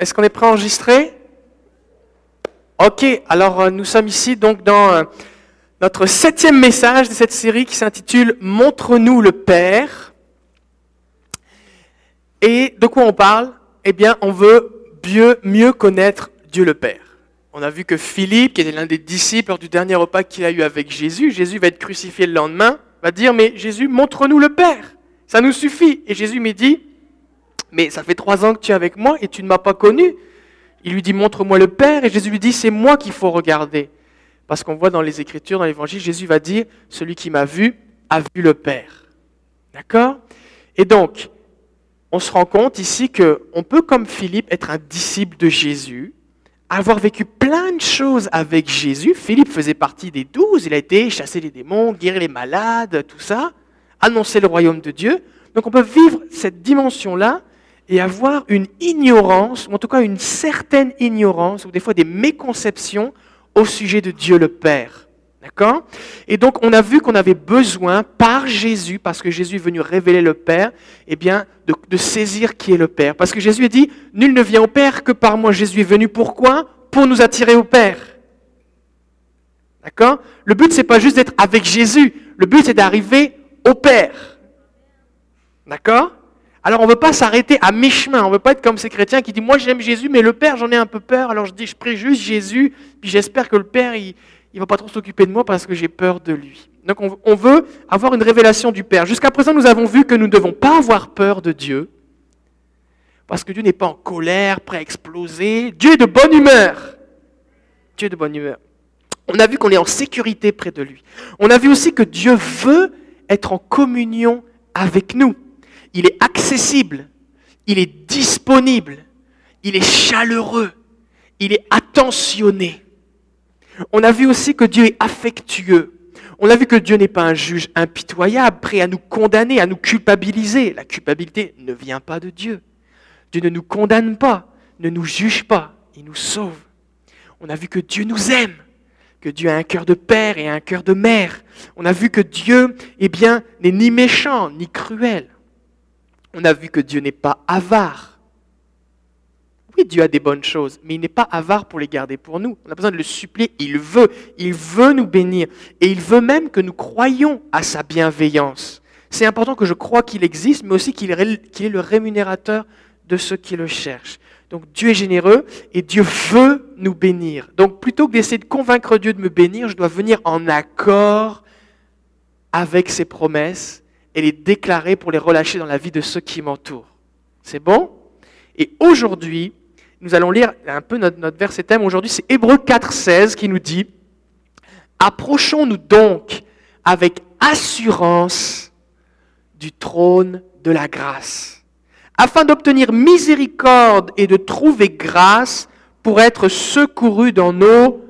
Est-ce qu'on est prêt à enregistrer? Ok, alors euh, nous sommes ici donc dans euh, notre septième message de cette série qui s'intitule Montre-nous le Père. Et de quoi on parle? Eh bien, on veut mieux, connaître Dieu le Père. On a vu que Philippe, qui était l'un des disciples lors du dernier repas qu'il a eu avec Jésus, Jésus va être crucifié le lendemain, va dire, mais Jésus, montre-nous le Père. Ça nous suffit. Et Jésus me dit, mais ça fait trois ans que tu es avec moi et tu ne m'as pas connu. Il lui dit, montre-moi le Père. Et Jésus lui dit, c'est moi qu'il faut regarder. Parce qu'on voit dans les Écritures, dans l'Évangile, Jésus va dire, celui qui m'a vu a vu le Père. D'accord? Et donc, on se rend compte ici qu'on peut, comme Philippe, être un disciple de Jésus, avoir vécu plein de choses avec Jésus. Philippe faisait partie des douze, il a été chasser les démons, guérir les malades, tout ça, annoncer le royaume de Dieu. Donc on peut vivre cette dimension-là et avoir une ignorance, ou en tout cas une certaine ignorance, ou des fois des méconceptions au sujet de Dieu le Père. D'accord? Et donc on a vu qu'on avait besoin par Jésus, parce que Jésus est venu révéler le Père, eh bien de, saisir qui est le Père. Parce que Jésus a dit, nul ne vient au Père que par moi. Jésus est venu pourquoi Pour nous attirer au Père. D'accord? Le but c'est pas juste d'être avec Jésus, le but c'est d'arriver au Père. D'accord? Alors on ne veut pas s'arrêter à mi-chemin, on ne veut pas être comme ces chrétiens qui disent moi j'aime Jésus mais le Père j'en ai un peu peur, alors je dis je prie juste Jésus, puis j'espère que le Père il ne va pas trop s'occuper de moi parce que j'ai peur de lui. Donc on, on veut avoir une révélation du Père. Jusqu'à présent nous avons vu que nous ne devons pas avoir peur de Dieu, parce que Dieu n'est pas en colère, prêt à exploser, Dieu est de bonne humeur. Dieu est de bonne humeur. On a vu qu'on est en sécurité près de lui. On a vu aussi que Dieu veut être en communion avec nous il est accessible, il est disponible, il est chaleureux, il est attentionné. On a vu aussi que Dieu est affectueux. On a vu que Dieu n'est pas un juge impitoyable, prêt à nous condamner, à nous culpabiliser. La culpabilité ne vient pas de Dieu. Dieu ne nous condamne pas, ne nous juge pas, il nous sauve. On a vu que Dieu nous aime, que Dieu a un cœur de père et un cœur de mère. On a vu que Dieu, eh bien, n'est ni méchant ni cruel on a vu que Dieu n'est pas avare. Oui, Dieu a des bonnes choses, mais il n'est pas avare pour les garder pour nous. On a besoin de le supplier. Il veut, il veut nous bénir. Et il veut même que nous croyions à sa bienveillance. C'est important que je croie qu'il existe, mais aussi qu'il est le rémunérateur de ceux qui le cherchent. Donc Dieu est généreux et Dieu veut nous bénir. Donc plutôt que d'essayer de convaincre Dieu de me bénir, je dois venir en accord avec ses promesses et les déclarer pour les relâcher dans la vie de ceux qui m'entourent. C'est bon? Et aujourd'hui, nous allons lire un peu notre, verset thème. Aujourd'hui, c'est Hébreu 4.16 qui nous dit Approchons-nous donc avec assurance du trône de la grâce, afin d'obtenir miséricorde et de trouver grâce pour être secourus dans nos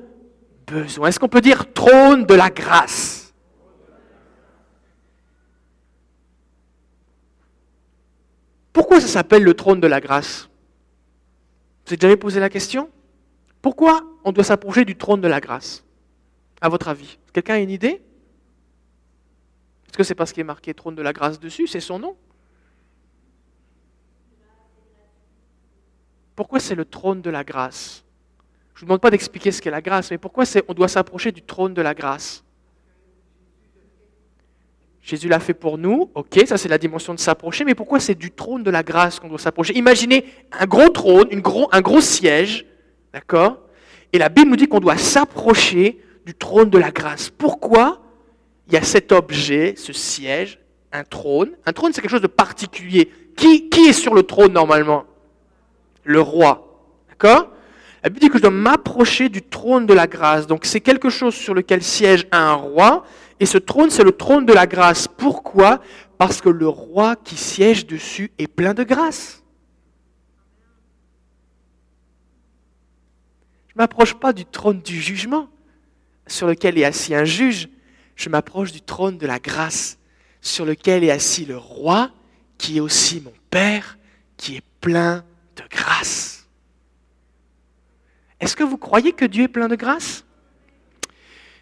besoins. Est-ce qu'on peut dire trône de la grâce Pourquoi ça s'appelle le trône de la grâce? Vous avez jamais posé la question? Pourquoi on doit s'approcher du trône de la grâce? À votre avis Quelqu'un a une idée? Est-ce que c'est parce qu'il est marqué trône de la grâce dessus? C'est son nom? Pourquoi c'est le trône de la grâce? Je ne vous demande pas d'expliquer ce qu'est la grâce, mais pourquoi on doit s'approcher du trône de la grâce? Jésus l'a fait pour nous, ok, ça c'est la dimension de s'approcher, mais pourquoi c'est du trône de la grâce qu'on doit s'approcher? Imaginez un gros trône, une gros, un gros siège, d'accord? Et la Bible nous dit qu'on doit s'approcher du trône de la grâce. Pourquoi il y a cet objet, ce siège, un trône? Un trône c'est quelque chose de particulier. Qui, qui est sur le trône normalement? Le roi, d'accord? La Bible dit que je dois m'approcher du trône de la grâce. Donc c'est quelque chose sur lequel siège un roi, et ce trône, c'est le trône de la grâce. Pourquoi? Parce que le roi qui siège dessus est plein de grâce. Je ne m'approche pas du trône du jugement sur lequel est assis un juge. Je m'approche du trône de la grâce sur lequel est assis le roi qui est aussi mon Père, qui est plein de grâce. Est-ce que vous croyez que Dieu est plein de grâce?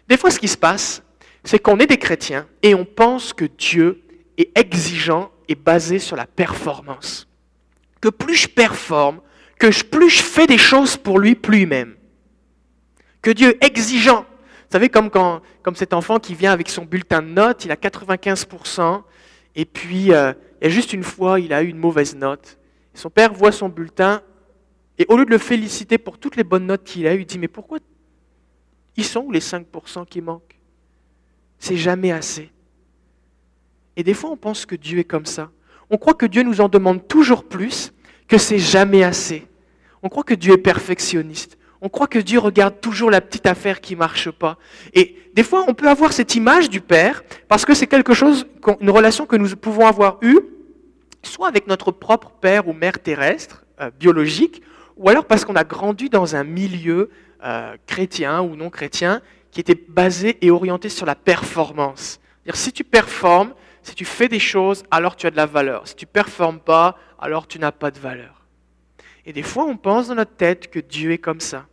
Des fois, ce qui se passe, c'est qu'on est des chrétiens et on pense que Dieu est exigeant et basé sur la performance. Que plus je performe, que plus je fais des choses pour lui, plus m'aime. Que Dieu est exigeant. Vous savez, comme cet enfant qui vient avec son bulletin de notes, il a 95%, et puis euh, il y a juste une fois, il a eu une mauvaise note. son père voit son bulletin, et au lieu de le féliciter pour toutes les bonnes notes qu'il a eues, il dit, mais pourquoi ils sont où les 5% qui manquent? C'est jamais assez. Et des fois, on pense que Dieu est comme ça. On croit que Dieu nous en demande toujours plus, que c'est jamais assez. On croit que Dieu est perfectionniste. On croit que Dieu regarde toujours la petite affaire qui marche pas. Et des fois, on peut avoir cette image du Père parce que c'est quelque chose, une relation que nous pouvons avoir eue, soit avec notre propre père ou mère terrestre, euh, biologique, ou alors parce qu'on a grandi dans un milieu euh, chrétien ou non chrétien qui était basé et orienté sur la performance. -dire, si tu performes, si tu fais des choses, alors tu as de la valeur. Si tu ne performes pas, alors tu n'as pas de valeur. Et des fois, on pense dans notre tête que Dieu est comme ça.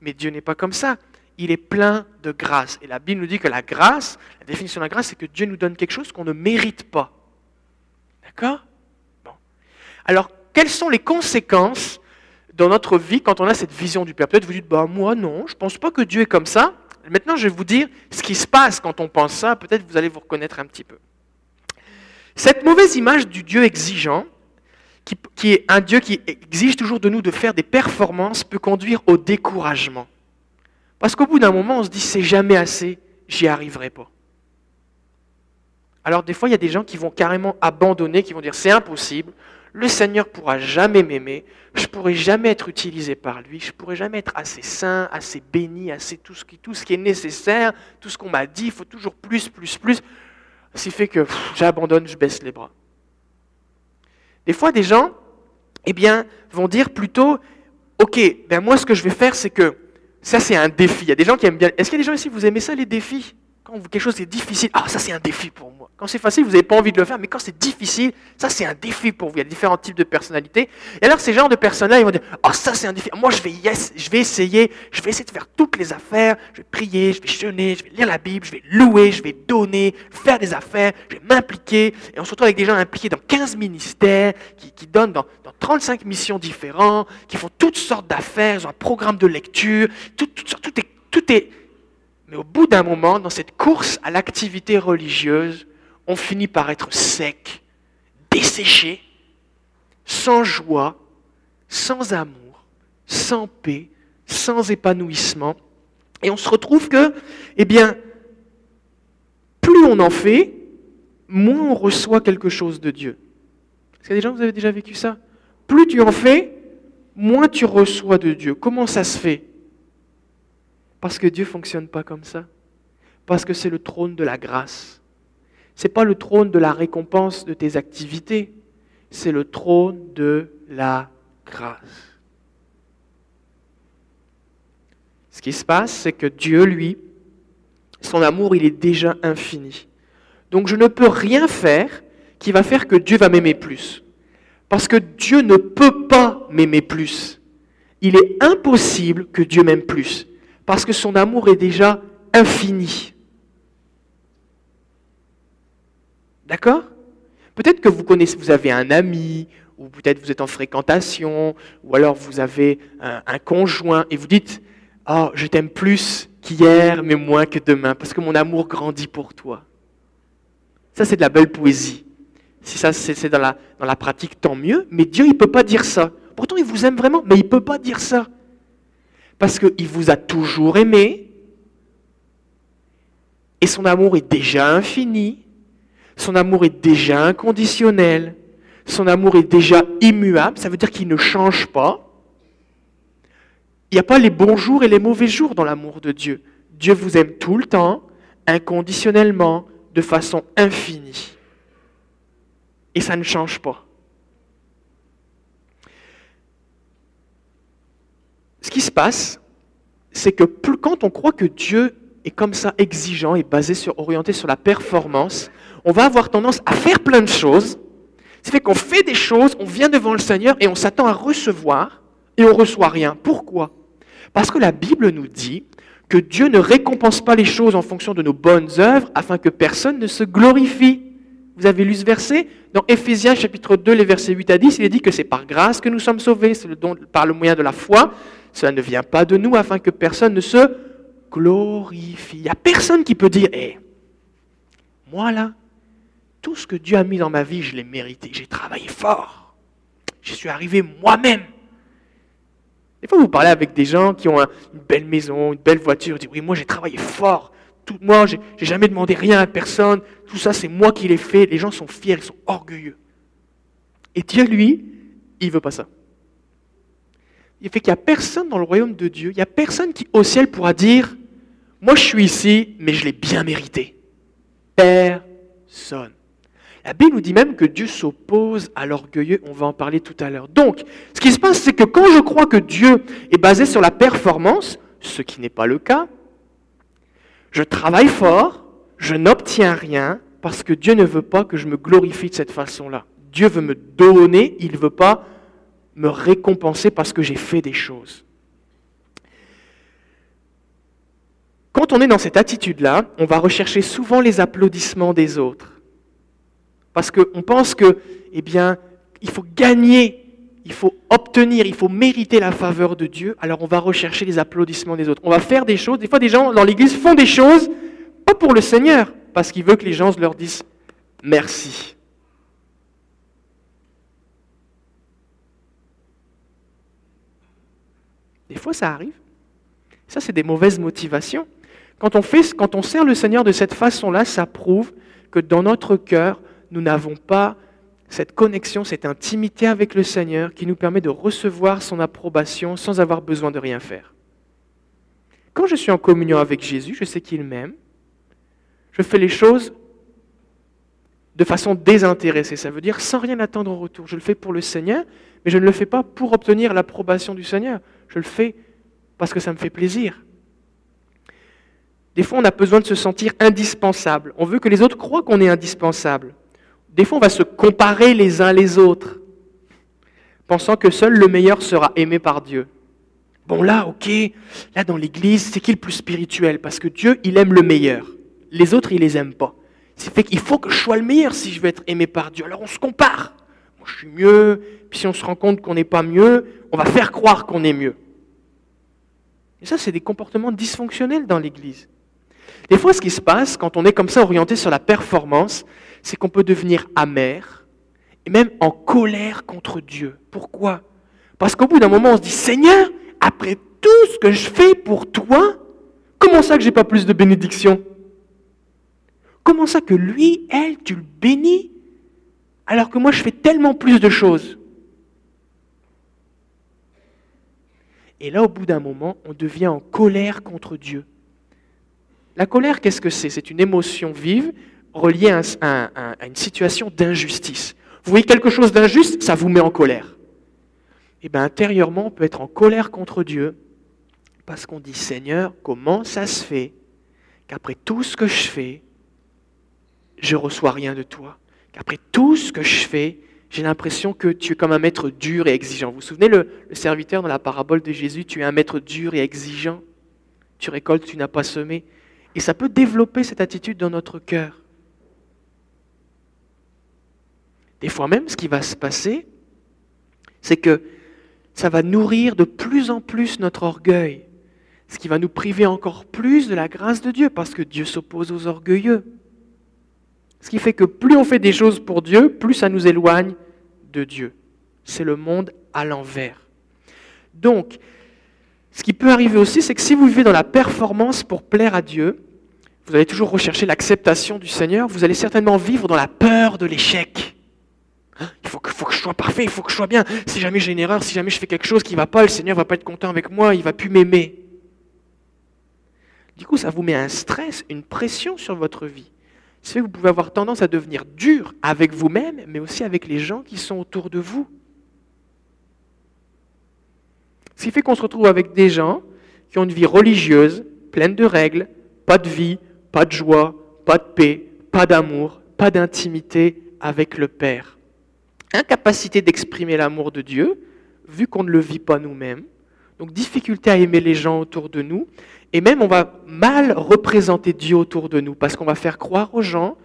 Mais Dieu n'est pas comme ça. Il est plein de grâce. Et la Bible nous dit que la grâce, la définition de la grâce, c'est que Dieu nous donne quelque chose qu'on ne mérite pas. D'accord? Bon. Alors, quelles sont les conséquences dans notre vie quand on a cette vision du Père? Peut-être vous dites, bah, moi non, je ne pense pas que Dieu est comme ça. Maintenant, je vais vous dire ce qui se passe quand on pense ça. Peut-être vous allez vous reconnaître un petit peu. Cette mauvaise image du Dieu exigeant, qui, est un Dieu qui exige toujours de nous de faire des performances, peut conduire au découragement. Parce qu'au bout d'un moment, on se dit, c'est jamais assez, j'y arriverai pas. Alors des fois, il y a des gens qui vont carrément abandonner, qui vont dire, c'est impossible, le Seigneur pourra jamais m'aimer, je pourrai jamais être utilisé par lui, je pourrai jamais être assez saint, assez béni, assez tout ce qui, est nécessaire, tout ce qu'on m'a dit, il faut toujours plus, plus, plus. Ce qui fait que j'abandonne, je baisse les bras. Des fois, des gens, eh bien, vont dire plutôt, ok, ben moi, ce que je vais faire, c'est que ça, c'est un défi. Il y a des gens qui aiment bien. Est-ce qu'il y a des gens ici, vous aimez ça, les défis? Quand quelque chose est difficile, ah, ça, c'est un défi pour moi. Quand c'est facile, vous n'avez pas envie de le faire, mais quand c'est difficile, ça c'est un défi pour vous. Il y a différents types de personnalités. Et alors ces genres de personnes-là, ils vont dire, oh ça c'est un défi. Moi je vais, yes, je vais essayer, je vais essayer de faire toutes les affaires. Je vais prier, je vais jeûner, je vais lire la Bible, je vais louer, je vais donner, faire des affaires, je vais m'impliquer. Et on se retrouve avec des gens impliqués dans 15 ministères, qui, donnent dans, dans 35 missions différentes, qui font toutes sortes d'affaires, ils ont un programme de lecture, tout, tout, tout est, tout est. Mais au bout d'un moment, dans cette course à l'activité religieuse, on finit par être sec, desséché, sans joie, sans amour, sans paix, sans épanouissement. Et on se retrouve que, eh bien, plus on en fait, moins on reçoit quelque chose de Dieu. Est-ce qu'il y a des gens, vous avez déjà vécu ça? Plus tu en fais, moins tu reçois de Dieu. Comment ça se fait? Parce que Dieu ne fonctionne pas comme ça. Parce que c'est le trône de la grâce. Ce n'est pas le trône de la récompense de tes activités, c'est le trône de la grâce. Ce qui se passe, c'est que Dieu, lui, son amour, il est déjà infini. Donc je ne peux rien faire qui va faire que Dieu va m'aimer plus. Parce que Dieu ne peut pas m'aimer plus. Il est impossible que Dieu m'aime plus. Parce que son amour est déjà infini. D'accord? Peut-être que vous connaissez, vous avez un ami, ou peut-être vous êtes en fréquentation, ou alors vous avez un, conjoint et vous dites Oh, je t'aime plus qu'hier, mais moins que demain, parce que mon amour grandit pour toi. Ça, c'est de la belle poésie. Si ça, c'est dans la, dans la pratique, tant mieux, mais Dieu, il ne peut pas dire ça. Pourtant, il vous aime vraiment, mais il ne peut pas dire ça. Parce qu'il vous a toujours aimé, et son amour est déjà infini, son amour est déjà inconditionnel. Son amour est déjà immuable. Ça veut dire qu'il ne change pas. Il n'y a pas les bons jours et les mauvais jours dans l'amour de Dieu. Dieu vous aime tout le temps, inconditionnellement, de façon infinie. Et ça ne change pas. Ce qui se passe, c'est que quand on croit que Dieu est comme ça exigeant et basé sur, orienté sur la performance, on va avoir tendance à faire plein de choses. Ça fait qu'on fait des choses, on vient devant le Seigneur et on s'attend à recevoir et on reçoit rien. Pourquoi? Parce que la Bible nous dit que Dieu ne récompense pas les choses en fonction de nos bonnes œuvres afin que personne ne se glorifie. Vous avez lu ce verset Dans Éphésiens chapitre 2, les versets 8 à 10, il est dit que c'est par grâce que nous sommes sauvés, par le moyen de la foi. Cela ne vient pas de nous afin que personne ne se glorifie. Il n'y a personne qui peut dire, hé, moi là, tout ce que Dieu a mis dans ma vie, je l'ai mérité. J'ai travaillé fort. Je suis arrivé moi-même. Des fois, vous parlez avec des gens qui ont une belle maison, une belle voiture, ils disent, oui, moi j'ai travaillé fort. Tout, moi, j'ai jamais demandé rien à personne. Tout ça, c'est moi qui l'ai fait. Les gens sont fiers, ils sont orgueilleux. Et Dieu, lui, il veut pas ça. Il fait qu'il n'y a personne dans le royaume de Dieu, il n'y a personne qui au ciel pourra dire, moi je suis ici, mais je l'ai bien mérité. Personne. La Bible nous dit même que Dieu s'oppose à l'orgueilleux, on va en parler tout à l'heure. Donc, ce qui se passe, c'est que quand je crois que Dieu est basé sur la performance, ce qui n'est pas le cas, je travaille fort, je n'obtiens rien, parce que Dieu ne veut pas que je me glorifie de cette façon-là. Dieu veut me donner, il ne veut pas me récompenser parce que j'ai fait des choses. Quand on est dans cette attitude-là, on va rechercher souvent les applaudissements des autres. Parce qu'on pense que, eh bien, il faut gagner, il faut obtenir, il faut mériter la faveur de Dieu. Alors on va rechercher les applaudissements des autres. On va faire des choses. Des fois, des gens dans l'Église font des choses, pas pour le Seigneur, parce qu'ils veulent que les gens leur disent merci. Des fois, ça arrive. Ça, c'est des mauvaises motivations. Quand on, fait, quand on sert le Seigneur de cette façon-là, ça prouve que dans notre cœur, nous n'avons pas cette connexion, cette intimité avec le Seigneur qui nous permet de recevoir son approbation sans avoir besoin de rien faire. Quand je suis en communion avec Jésus, je sais qu'il m'aime. Je fais les choses de façon désintéressée. Ça veut dire sans rien attendre en retour. Je le fais pour le Seigneur, mais je ne le fais pas pour obtenir l'approbation du Seigneur. Je le fais parce que ça me fait plaisir. Des fois, on a besoin de se sentir indispensable. On veut que les autres croient qu'on est indispensable. Des fois, on va se comparer les uns les autres, pensant que seul le meilleur sera aimé par Dieu. Bon, là, ok, là dans l'église, c'est qui le plus spirituel? Parce que Dieu, il aime le meilleur. Les autres, il les aime pas. C'est fait qu'il faut que je sois le meilleur si je veux être aimé par Dieu. Alors on se compare. Moi, je suis mieux, puis si on se rend compte qu'on n'est pas mieux, on va faire croire qu'on est mieux. Et ça, c'est des comportements dysfonctionnels dans l'église. Des fois, ce qui se passe quand on est comme ça orienté sur la performance, c'est qu'on peut devenir amer et même en colère contre Dieu. Pourquoi? Parce qu'au bout d'un moment, on se dit, Seigneur, après tout ce que je fais pour toi, comment ça que j'ai pas plus de bénédiction Comment ça que lui, elle, tu le bénis alors que moi je fais tellement plus de choses? Et là, au bout d'un moment, on devient en colère contre Dieu. La colère, qu'est-ce que c'est? C'est une émotion vive relié à, une situation d'injustice. Vous voyez quelque chose d'injuste, ça vous met en colère. Et eh bien intérieurement, on peut être en colère contre Dieu parce qu'on dit Seigneur, comment ça se fait qu'après tout ce que je fais, je reçois rien de toi? Qu'après tout ce que je fais, j'ai l'impression que tu es comme un maître dur et exigeant. Vous vous souvenez le, le serviteur dans la parabole de Jésus, tu es un maître dur et exigeant. Tu récoltes, tu n'as pas semé. Et ça peut développer cette attitude dans notre cœur. Des fois même, ce qui va se passer, c'est que ça va nourrir de plus en plus notre orgueil, ce qui va nous priver encore plus de la grâce de Dieu, parce que Dieu s'oppose aux orgueilleux. Ce qui fait que plus on fait des choses pour Dieu, plus ça nous éloigne de Dieu. C'est le monde à l'envers. Donc, ce qui peut arriver aussi, c'est que si vous vivez dans la performance pour plaire à Dieu, vous allez toujours rechercher l'acceptation du Seigneur, vous allez certainement vivre dans la peur de l'échec. Il faut que, faut je sois parfait, il faut que je sois bien. Si jamais j'ai une erreur, si jamais je fais quelque chose qui ne va pas, le Seigneur ne va pas être content avec moi, il ne va plus m'aimer. Du coup, ça vous met un stress, une pression sur votre vie. C'est que vous pouvez avoir tendance à devenir dur avec vous-même, mais aussi avec les gens qui sont autour de vous. Ce qui fait qu'on se retrouve avec des gens qui ont une vie religieuse, pleine de règles, pas de vie, pas de joie, pas de paix, pas d'amour, pas d'intimité avec le Père incapacité d'exprimer l'amour de Dieu, vu qu'on ne le vit pas nous-mêmes. Donc difficulté à aimer les gens autour de nous. Et même on va mal représenter Dieu autour de nous, parce qu'on va faire croire aux gens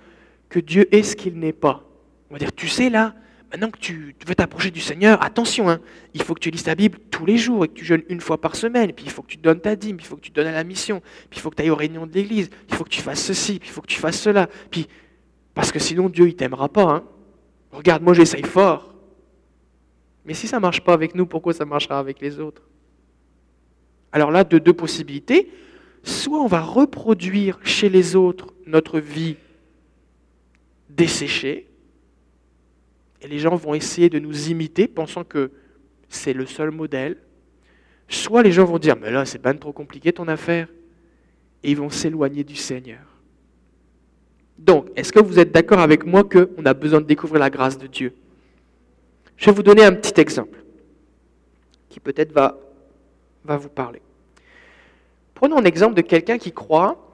que Dieu est ce qu'il n'est pas. On va dire, tu sais là, maintenant que tu veux t'approcher du Seigneur, attention, hein, il faut que tu lises ta Bible tous les jours et que tu jeûnes une fois par semaine, puis il faut que tu donnes ta dîme, il faut que tu donnes à la mission, il faut que tu ailles aux réunions de l'Église, il faut que tu fasses ceci, puis il faut que tu fasses cela, puis parce que sinon Dieu il t'aimera pas. Hein. Regarde, moi j'essaye fort. Mais si ça ne marche pas avec nous, pourquoi ça marchera avec les autres? Alors là, de deux possibilités. Soit on va reproduire chez les autres notre vie desséchée, et les gens vont essayer de nous imiter, pensant que c'est le seul modèle. Soit les gens vont dire, mais là, c'est pas trop compliqué ton affaire. Et ils vont s'éloigner du Seigneur. Donc, est-ce que vous êtes d'accord avec moi qu'on a besoin de découvrir la grâce de Dieu? Je vais vous donner un petit exemple qui peut-être va, vous parler. Prenons un exemple de quelqu'un qui croit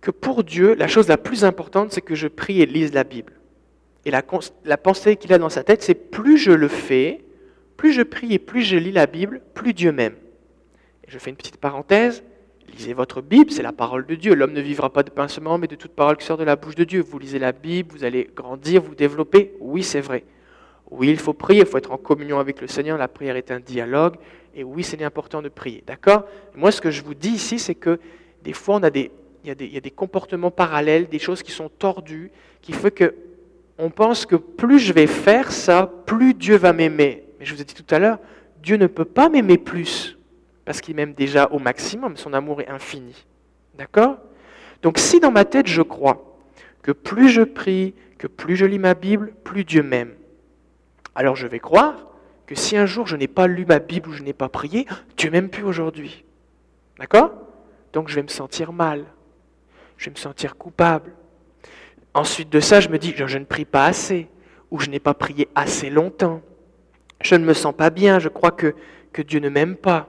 que pour Dieu, la chose la plus importante, c'est que je prie et lise la Bible. Et la, la pensée qu'il a dans sa tête, c'est plus je le fais, plus je prie et plus je lis la Bible, plus Dieu m'aime. Je fais une petite parenthèse. Lisez votre Bible, c'est la parole de Dieu. L'homme ne vivra pas de pain mais de toute parole qui sort de la bouche de Dieu. Vous lisez la Bible, vous allez grandir, vous développer. Oui, c'est vrai. Oui, il faut prier, il faut être en communion avec le Seigneur. La prière est un dialogue. Et oui, c'est important de prier. D'accord? Moi, ce que je vous dis ici, c'est que des fois, il, y a des, il y a des comportements parallèles, des choses qui sont tordues, qui font que on pense que plus je vais faire ça, plus Dieu va m'aimer. Mais je vous ai dit tout à l'heure, Dieu ne peut pas m'aimer plus, parce qu'il m'aime déjà au maximum, son amour est infini. D'accord? Donc si dans ma tête je crois que plus je prie, que plus je lis ma Bible, plus Dieu m'aime, alors je vais croire que si un jour je n'ai pas lu ma Bible ou je n'ai pas prié, Dieu m'aime plus aujourd'hui. D'accord? Donc je vais me sentir mal, je vais me sentir coupable, Ensuite de ça, je me dis, je ne prie pas assez, ou je n'ai pas prié assez longtemps. Je ne me sens pas bien, je crois que, que Dieu ne m'aime pas.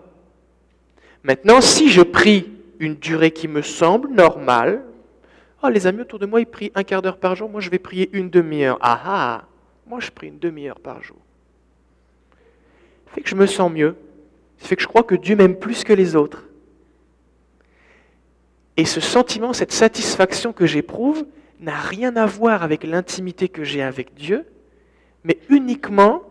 Maintenant, si je prie une durée qui me semble normale, oh, les amis autour de moi, ils prient un quart d'heure par jour, moi je vais prier une demi-heure. Ah ah, moi je prie une demi-heure par jour. Ça fait que je me sens mieux. Ça fait que je crois que Dieu m'aime plus que les autres. Et ce sentiment, cette satisfaction que j'éprouve, n'a rien à voir avec l'intimité que j'ai avec Dieu, mais uniquement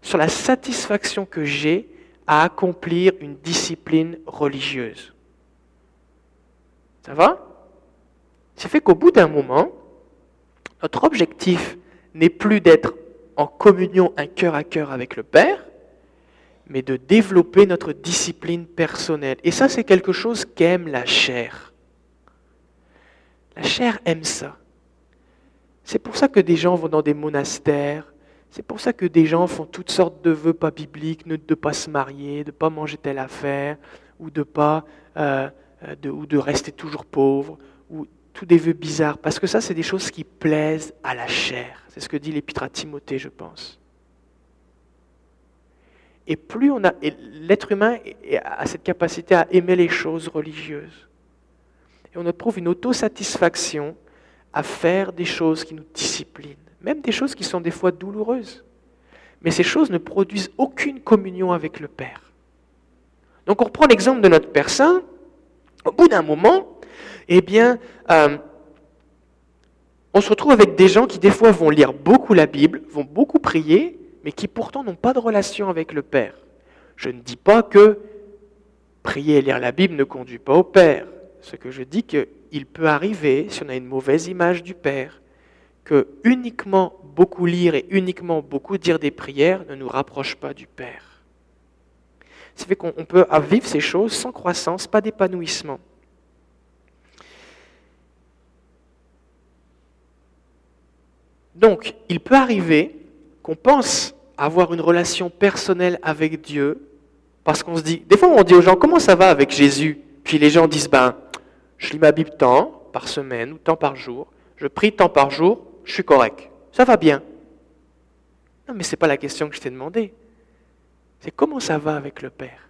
sur la satisfaction que j'ai à accomplir une discipline religieuse. Ça va? Ça fait qu'au bout d'un moment, notre objectif n'est plus d'être en communion un cœur à cœur avec le Père, mais de développer notre discipline personnelle. Et ça, c'est quelque chose qu'aime la chair. La chair aime ça. C'est pour ça que des gens vont dans des monastères. C'est pour ça que des gens font toutes sortes de vœux pas bibliques, de ne pas se marier, de ne pas manger telle affaire, ou de pas, euh, euh, ou de rester toujours pauvre, ou tous des vœux bizarres. Parce que ça, c'est des choses qui plaisent à la chair. C'est ce que dit l'épître à Timothée, je pense. Et plus on a, l'être humain a cette capacité à aimer les choses religieuses. Et on éprouve une autosatisfaction à faire des choses qui nous disciplinent, même des choses qui sont des fois douloureuses. Mais ces choses ne produisent aucune communion avec le Père. Donc on reprend l'exemple de notre Père Saint. Au bout d'un moment, eh bien, euh, on se retrouve avec des gens qui des fois vont lire beaucoup la Bible, vont beaucoup prier, mais qui pourtant n'ont pas de relation avec le Père. Je ne dis pas que prier et lire la Bible ne conduit pas au Père. Ce que je dis que il peut arriver, si on a une mauvaise image du Père, que uniquement beaucoup lire et uniquement beaucoup dire des prières ne nous rapproche pas du Père. Ça fait qu'on peut vivre ces choses sans croissance, pas d'épanouissement. Donc, il peut arriver qu'on pense avoir une relation personnelle avec Dieu, parce qu'on se dit, des fois on dit aux gens, comment ça va avec Jésus? Puis les gens disent, ben, je lis ma Bible tant par semaine ou tant par jour, je prie tant par jour, je suis correct. Ça va bien. Non, mais ce n'est pas la question que je t'ai demandé. C'est comment ça va avec le Père?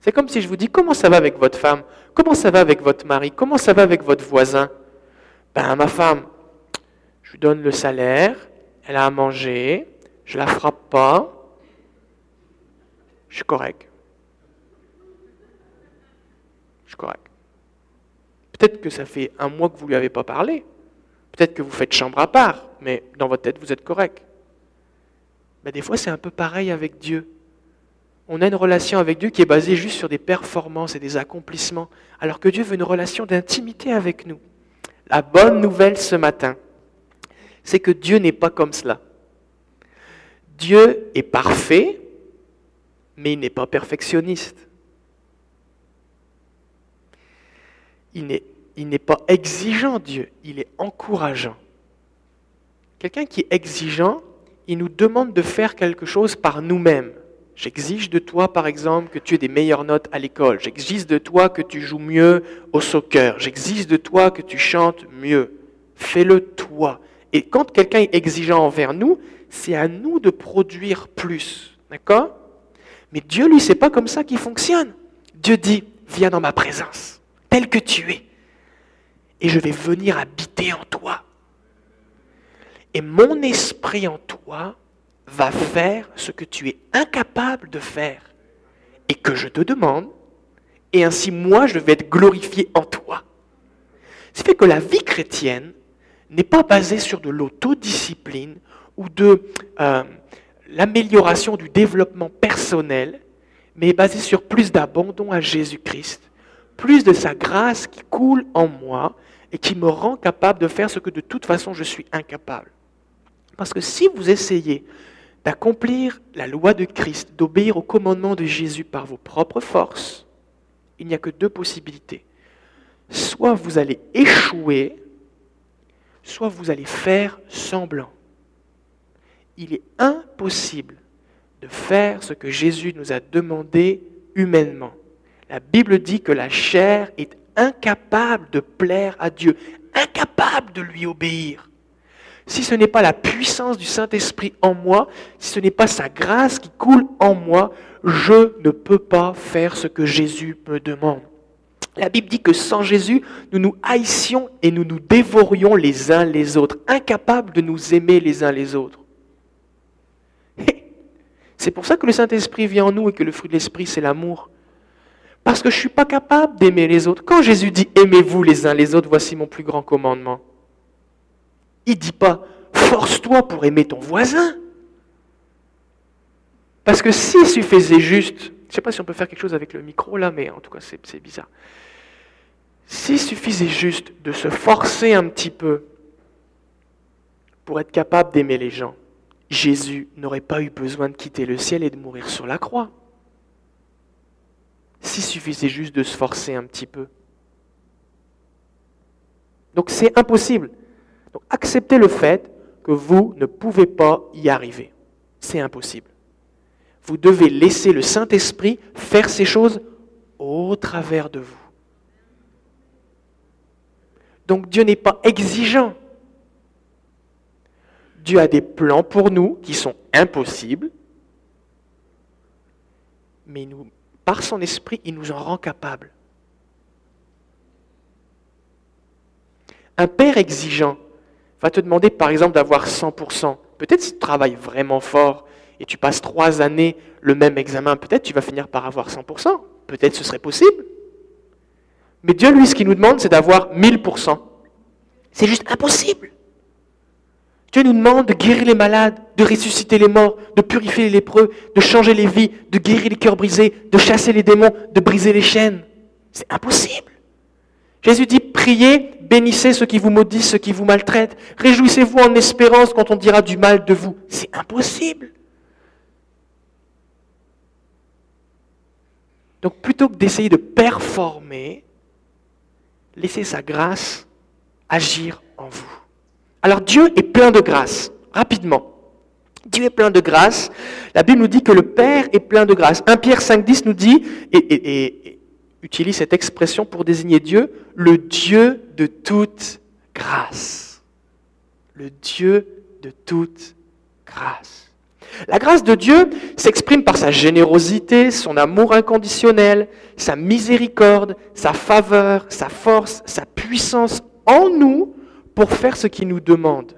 C'est comme si je vous dis comment ça va avec votre femme, comment ça va avec votre mari, comment ça va avec votre voisin? Ben, ma femme, je lui donne le salaire, elle a à manger, je la frappe pas, je suis correct. Je suis correct. Peut-être que ça fait un mois que vous ne lui avez pas parlé. Peut-être que vous faites chambre à part, mais dans votre tête, vous êtes correct. Mais des fois, c'est un peu pareil avec Dieu. On a une relation avec Dieu qui est basée juste sur des performances et des accomplissements, alors que Dieu veut une relation d'intimité avec nous. La bonne nouvelle ce matin, c'est que Dieu n'est pas comme cela. Dieu est parfait, mais il n'est pas perfectionniste. Il n'est, il n'est pas exigeant, Dieu, il est encourageant. Quelqu'un qui est exigeant, il nous demande de faire quelque chose par nous-mêmes. J'exige de toi, par exemple, que tu aies des meilleures notes à l'école. J'exige de toi que tu joues mieux au soccer. J'exige de toi que tu chantes mieux. Fais-le toi. Et quand quelqu'un est exigeant envers nous, c'est à nous de produire plus. D'accord? Mais Dieu, lui, c'est pas comme ça qu'il fonctionne. Dieu dit, viens dans ma présence, tel que tu es. Et je vais venir habiter en toi. Et mon esprit en toi va faire ce que tu es incapable de faire et que je te demande, et ainsi moi je vais être glorifié en toi. Ce fait que la vie chrétienne n'est pas basée sur de l'autodiscipline ou de euh, l'amélioration du développement personnel, mais est basée sur plus d'abandon à Jésus-Christ, plus de sa grâce qui coule en moi et qui me rend capable de faire ce que de toute façon je suis incapable. Parce que si vous essayez d'accomplir la loi de Christ, d'obéir au commandement de Jésus par vos propres forces, il n'y a que deux possibilités. Soit vous allez échouer, soit vous allez faire semblant. Il est impossible de faire ce que Jésus nous a demandé humainement. La Bible dit que la chair est incapable de plaire à Dieu, incapable de lui obéir si ce n'est pas la puissance du Saint-Esprit en moi, si ce n'est pas sa grâce qui coule en moi, je ne peux pas faire ce que Jésus me demande. La Bible dit que sans Jésus, nous nous haïssions et nous nous dévorions les uns les autres, incapables de nous aimer les uns les autres. C'est pour ça que le Saint-Esprit vient en nous et que le fruit de l'Esprit, c'est l'amour. Parce que je ne suis pas capable d'aimer les autres. Quand Jésus dit aimez-vous les uns les autres, voici mon plus grand commandement. Il ne dit pas force-toi pour aimer ton voisin. Parce que s'il suffisait juste, je ne sais pas si on peut faire quelque chose avec le micro là, mais en tout cas c'est bizarre. S'il suffisait juste de se forcer un petit peu pour être capable d'aimer les gens, Jésus n'aurait pas eu besoin de quitter le ciel et de mourir sur la croix. S'il suffisait juste de se forcer un petit peu. Donc c'est impossible acceptez le fait que vous ne pouvez pas y arriver. C'est impossible. Vous devez laisser le Saint-Esprit faire ces choses au travers de vous. Donc Dieu n'est pas exigeant. Dieu a des plans pour nous qui sont impossibles, mais nous, par son esprit, il nous en rend capables. Un père exigeant va te demander par exemple d'avoir 100%. Peut-être si tu travailles vraiment fort et tu passes trois années le même examen, peut-être tu vas finir par avoir 100%. Peut-être ce serait possible. Mais Dieu, lui, ce qu'il nous demande, c'est d'avoir 1000%. C'est juste impossible. Dieu nous demande de guérir les malades, de ressusciter les morts, de purifier les lépreux, de changer les vies, de guérir les cœurs brisés, de chasser les démons, de briser les chaînes. C'est impossible. Jésus dit, priez bénissez ceux qui vous maudissent, ceux qui vous maltraitent. Réjouissez-vous en espérance quand on dira du mal de vous. C'est impossible. Donc plutôt que d'essayer de performer, laissez sa grâce agir en vous. Alors Dieu est plein de grâce, rapidement. Dieu est plein de grâce. La Bible nous dit que le Père est plein de grâce. 1 Pierre 5.10 nous dit, et, utilise cette expression pour désigner Dieu, le Dieu de toute grâce. Le Dieu de toute grâce. La grâce de Dieu s'exprime par sa générosité, son amour inconditionnel, sa miséricorde, sa faveur, sa force, sa puissance en nous pour faire ce qu'il nous demande.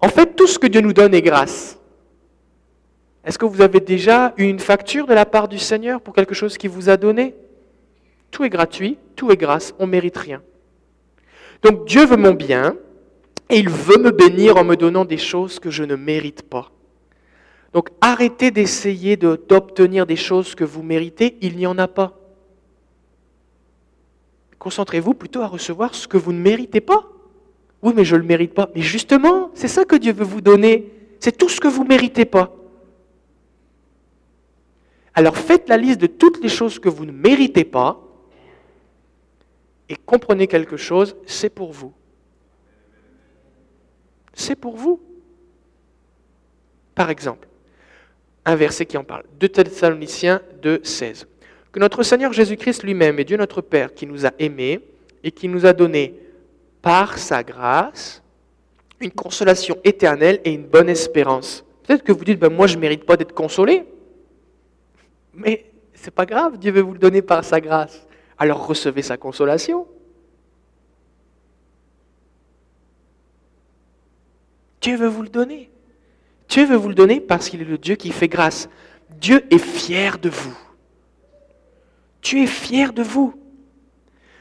En fait, tout ce que Dieu nous donne est grâce. Est-ce que vous avez déjà eu une facture de la part du Seigneur pour quelque chose qu'il vous a donné? Tout est gratuit, tout est grâce, on ne mérite rien. Donc Dieu veut mon bien et il veut me bénir en me donnant des choses que je ne mérite pas. Donc arrêtez d'essayer d'obtenir des choses que vous méritez, il n'y en a pas. Concentrez-vous plutôt à recevoir ce que vous ne méritez pas. Oui, mais je ne le mérite pas. Mais justement, c'est ça que Dieu veut vous donner. C'est tout ce que vous ne méritez pas. Alors faites la liste de toutes les choses que vous ne méritez pas et comprenez quelque chose, c'est pour vous. C'est pour vous. Par exemple, un verset qui en parle, 2 Thessaloniciens 2, 16. Que notre Seigneur Jésus-Christ lui-même et Dieu notre Père qui nous a aimés et qui nous a donné par sa grâce une consolation éternelle et une bonne espérance. Peut-être que vous dites, ben moi je ne mérite pas d'être consolé. Mais c'est pas grave, Dieu veut vous le donner par sa grâce. Alors recevez sa consolation. Dieu veut vous le donner. Dieu veut vous le donner parce qu'il est le Dieu qui fait grâce. Dieu est fier de vous. Dieu est fier de vous.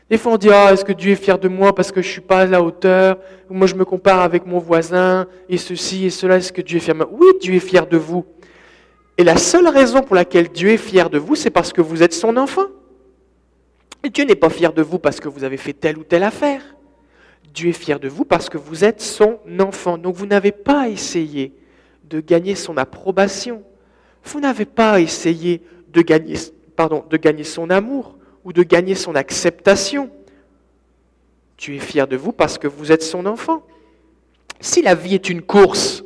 Des fois, on dit Ah, est-ce que Dieu est fier de moi parce que je ne suis pas à la hauteur? Ou moi, je me compare avec mon voisin et ceci et cela. Est-ce que Dieu est fier de moi? Oui, Dieu est fier de vous. Et la seule raison pour laquelle Dieu est fier de vous, c'est parce que vous êtes son enfant. Et Dieu n'est pas fier de vous parce que vous avez fait telle ou telle affaire. Dieu est fier de vous parce que vous êtes son enfant. Donc vous n'avez pas essayé de gagner son approbation. Vous n'avez pas essayé de gagner, pardon, de gagner son amour ou de gagner son acceptation. Dieu est fier de vous parce que vous êtes son enfant. Si la vie est une course,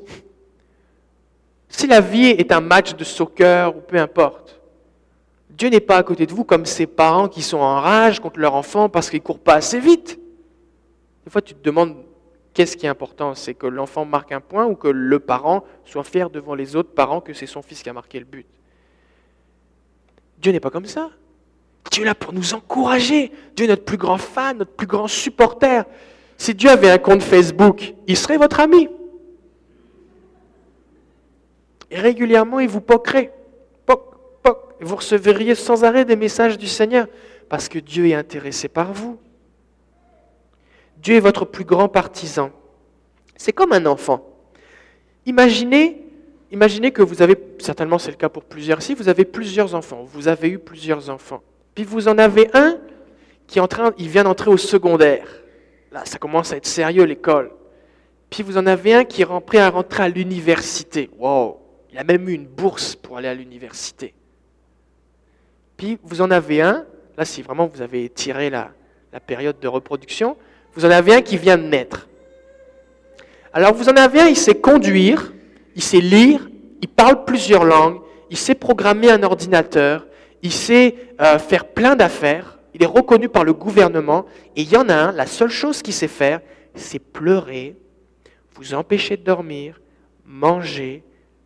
si la vie est un match de soccer ou peu importe, Dieu n'est pas à côté de vous comme ces parents qui sont en rage contre leur enfant parce qu'ils ne courent pas assez vite. Des fois, tu te demandes qu'est-ce qui est important C'est que l'enfant marque un point ou que le parent soit fier devant les autres parents que c'est son fils qui a marqué le but Dieu n'est pas comme ça. Dieu est là pour nous encourager. Dieu est notre plus grand fan, notre plus grand supporter. Si Dieu avait un compte Facebook, il serait votre ami. Et régulièrement, il vous poquerait. Poc, poc. Et vous recevriez sans arrêt des messages du Seigneur. Parce que Dieu est intéressé par vous. Dieu est votre plus grand partisan. C'est comme un enfant. Imaginez, imaginez que vous avez, certainement c'est le cas pour plusieurs ici, vous avez plusieurs enfants. Vous avez eu plusieurs enfants. Puis vous en avez un qui est en train, il vient d'entrer au secondaire. Là, ça commence à être sérieux l'école. Puis vous en avez un qui est prêt à rentrer à l'université. Wow, il a même eu une bourse pour aller à l'université. Puis vous en avez un, là si vraiment vous avez tiré la, la période de reproduction, vous en avez un qui vient de naître. Alors vous en avez un, il sait conduire, il sait lire, il parle plusieurs langues, il sait programmer un ordinateur, il sait euh, faire plein d'affaires, il est reconnu par le gouvernement, et il y en a un, la seule chose qu'il sait faire, c'est pleurer, vous empêcher de dormir, manger,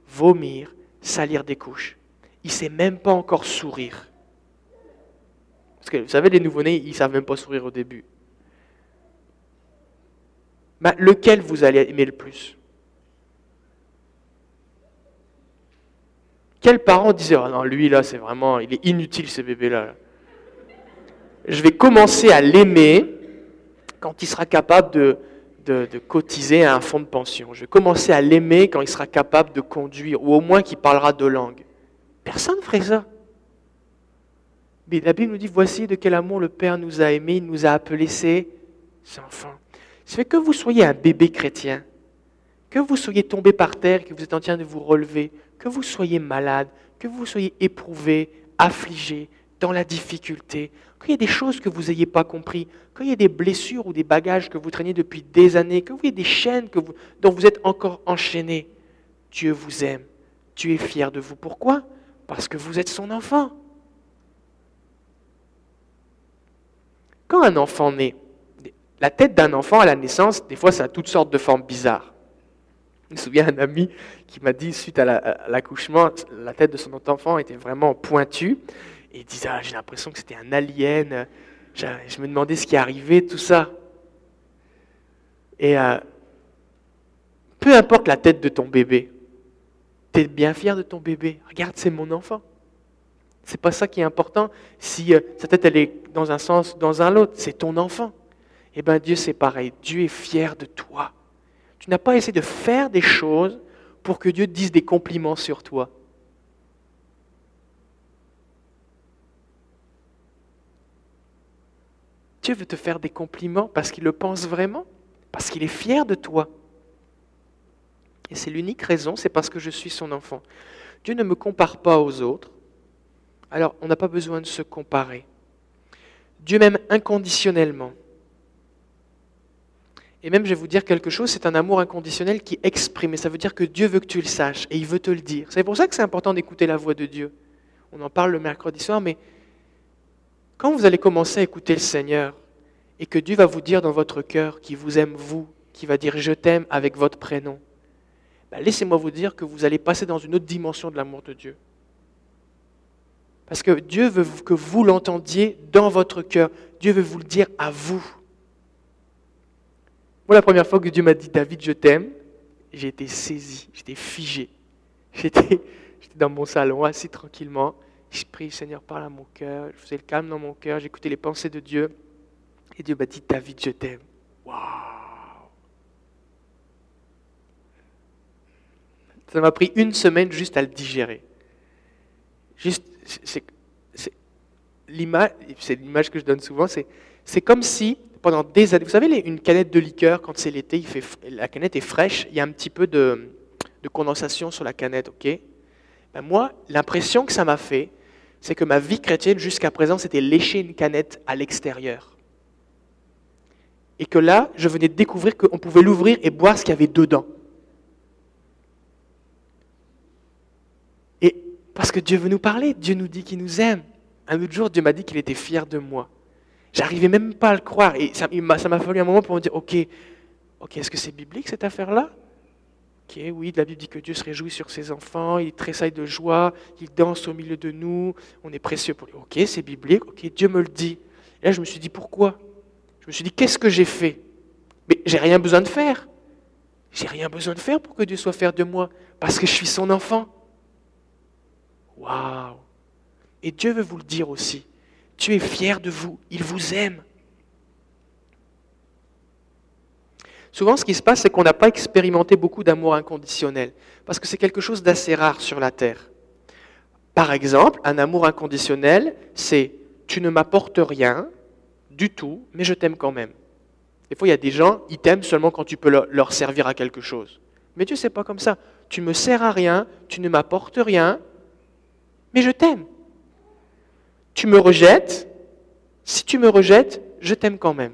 vomir, salir des couches. Il ne sait même pas encore sourire. Parce que vous savez, les nouveau-nés, ils ne savent même pas sourire au début. Mais lequel vous allez aimer le plus? Quel parent disait oh non, lui là, c'est vraiment, il est inutile ce bébé-là. Je vais commencer à l'aimer quand il sera capable de, de, cotiser à un fonds de pension. Je vais commencer à l'aimer quand il sera capable de conduire, ou au moins qu'il parlera deux langues. Personne ne ferait ça. Mais la Bible nous dit, voici de quel amour le Père nous a aimés, il nous a appelés ses enfants. Ça fait que vous soyez un bébé chrétien, que vous soyez tombé par terre, que vous êtes en train de vous relever, que vous soyez malade, que vous soyez éprouvé, affligé, dans la difficulté, qu'il y ait des choses que vous n'ayez pas compris, qu'il y ait des blessures ou des bagages que vous traînez depuis des années, que vous ayez des chaînes dont vous êtes encore enchaînés, Dieu vous aime. Dieu est fier de vous. Pourquoi? Parce que vous êtes son enfant. Quand un enfant naît, la tête d'un enfant à la naissance, des fois, ça a toutes sortes de formes bizarres. Je me souviens d'un ami qui m'a dit, suite à l'accouchement, la tête de son enfant était vraiment pointue. Et il disait, ah, j'ai l'impression que c'était un alien. Je, me demandais ce qui arrivait, tout ça. Et euh, peu importe la tête de ton bébé, tu es bien fier de ton bébé. Regarde, c'est mon enfant. C'est pas ça qui est important. Si euh, sa tête elle est dans un sens, dans un autre, c'est ton enfant. Eh bien Dieu c'est pareil, Dieu est fier de toi. Tu n'as pas essayé de faire des choses pour que Dieu dise des compliments sur toi. Dieu veut te faire des compliments parce qu'il le pense vraiment, parce qu'il est fier de toi. Et c'est l'unique raison, c'est parce que je suis son enfant. Dieu ne me compare pas aux autres, alors on n'a pas besoin de se comparer. Dieu m'aime inconditionnellement. Et même, je vais vous dire quelque chose, c'est un amour inconditionnel qui exprime. Et ça veut dire que Dieu veut que tu le saches et il veut te le dire. C'est pour ça que c'est important d'écouter la voix de Dieu. On en parle le mercredi soir, mais quand vous allez commencer à écouter le Seigneur et que Dieu va vous dire dans votre cœur qu'il vous aime vous, qu'il va dire je t'aime avec votre prénom, ben, laissez-moi vous dire que vous allez passer dans une autre dimension de l'amour de Dieu. Parce que Dieu veut que vous l'entendiez dans votre cœur. Dieu veut vous le dire à vous. La première fois que Dieu m'a dit David, je t'aime, j'ai été saisi, j'étais figé. J'étais, dans mon salon, assis tranquillement. Je prie, Seigneur, parle à mon cœur. Je faisais le calme dans mon cœur. J'écoutais les pensées de Dieu. Et Dieu m'a dit David, je t'aime. Waouh Ça m'a pris une semaine juste à le digérer. Juste, c'est, l'image, que je donne souvent, c'est comme si pendant des années. Vous savez, une canette de liqueur, quand c'est l'été, il fait, la canette est fraîche, il y a un petit peu de, condensation sur la canette, ok? Ben Moi, l'impression que ça m'a fait, c'est que ma vie chrétienne jusqu'à présent, c'était lécher une canette à l'extérieur. Et que là, je venais de découvrir qu'on pouvait l'ouvrir et boire ce qu'il y avait dedans. Et parce que Dieu veut nous parler, Dieu nous dit qu'il nous aime. Un autre jour, Dieu m'a dit qu'il était fier de moi. J'arrivais même pas à le croire. Et ça m'a fallu un moment pour me dire, ok, ok, est-ce que c'est biblique cette affaire-là? Ok, oui, la Bible dit que Dieu se réjouit sur ses enfants, il tressaille de joie, il danse au milieu de nous, on est précieux pour lui. Ok, c'est biblique, ok, Dieu me le dit. Et là, je me suis dit, pourquoi? Je me suis dit, qu'est-ce que j'ai fait? Mais j'ai rien besoin de faire. J'ai rien besoin de faire pour que Dieu soit fier de moi, parce que je suis son enfant. Waouh Et Dieu veut vous le dire aussi. Dieu est fier de vous, il vous aime. Souvent, ce qui se passe, c'est qu'on n'a pas expérimenté beaucoup d'amour inconditionnel, parce que c'est quelque chose d'assez rare sur la terre. Par exemple, un amour inconditionnel, c'est tu ne m'apportes rien du tout, mais je t'aime quand même. Des fois, il y a des gens, ils t'aiment seulement quand tu peux leur servir à quelque chose. Mais Dieu, c'est pas comme ça. Tu me sers à rien, tu ne m'apportes rien, mais je t'aime tu me rejettes, si tu me rejettes, je t'aime quand même.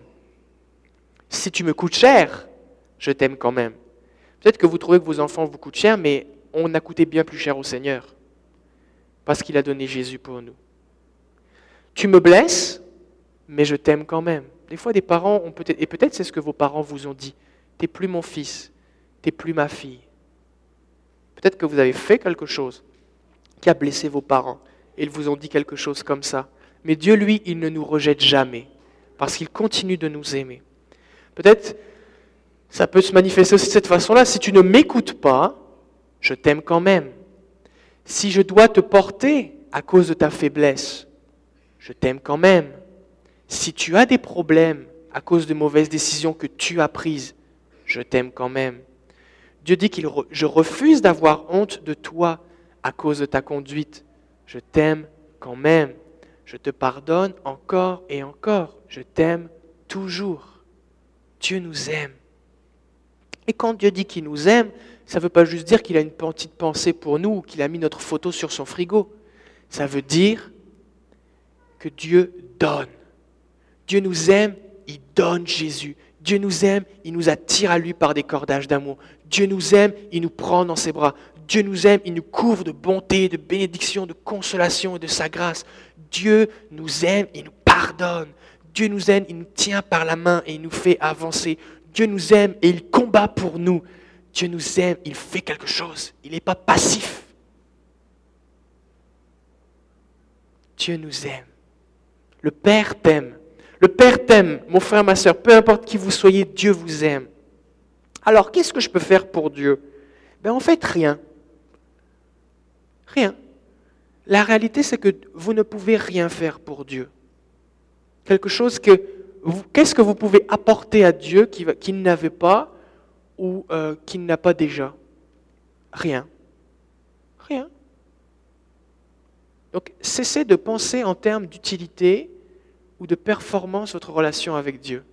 Si tu me coûtes cher, je t'aime quand même. Peut-être que vous trouvez que vos enfants vous coûtent cher, mais on a coûté bien plus cher au Seigneur, parce qu'il a donné Jésus pour nous. Tu me blesses, mais je t'aime quand même. Des fois, des parents ont peut-être, et peut-être c'est ce que vos parents vous ont dit, t'es plus mon fils, t'es plus ma fille. Peut-être que vous avez fait quelque chose qui a blessé vos parents ils vous ont dit quelque chose comme ça. Mais Dieu, lui, il ne nous rejette jamais, parce qu'il continue de nous aimer. Peut-être ça peut se manifester aussi de cette façon-là. Si tu ne m'écoutes pas, je t'aime quand même. Si je dois te porter à cause de ta faiblesse, je t'aime quand même. Si tu as des problèmes à cause de mauvaises décisions que tu as prises, je t'aime quand même. Dieu dit qu'il je refuse d'avoir honte de toi à cause de ta conduite je t'aime quand même. Je te pardonne encore et encore. Je t'aime toujours. Dieu nous aime. Et quand Dieu dit qu'il nous aime, ça ne veut pas juste dire qu'il a une petite pensée pour nous ou qu'il a mis notre photo sur son frigo. Ça veut dire que Dieu donne. Dieu nous aime, il donne Jésus. Dieu nous aime, il nous attire à lui par des cordages d'amour. Dieu nous aime, il nous prend dans ses bras. Dieu nous aime, il nous couvre de bonté, de bénédiction, de consolation et de sa grâce. Dieu nous aime, il nous pardonne. Dieu nous aime, il nous tient par la main et il nous fait avancer. Dieu nous aime et il combat pour nous. Dieu nous aime, il fait quelque chose. Il n'est pas passif. Dieu nous aime. Le Père t'aime. Le Père t'aime, mon frère, ma soeur, peu importe qui vous soyez, Dieu vous aime. Alors, qu'est-ce que je peux faire pour Dieu? Ben, En fait, rien. Rien. La réalité, c'est que vous ne pouvez rien faire pour Dieu. Quelque chose que qu'est-ce que vous pouvez apporter à Dieu qu'il n'avait pas ou euh, qu'il n'a pas déjà? Rien. Rien. Donc cessez de penser en termes d'utilité ou de performance votre relation avec Dieu.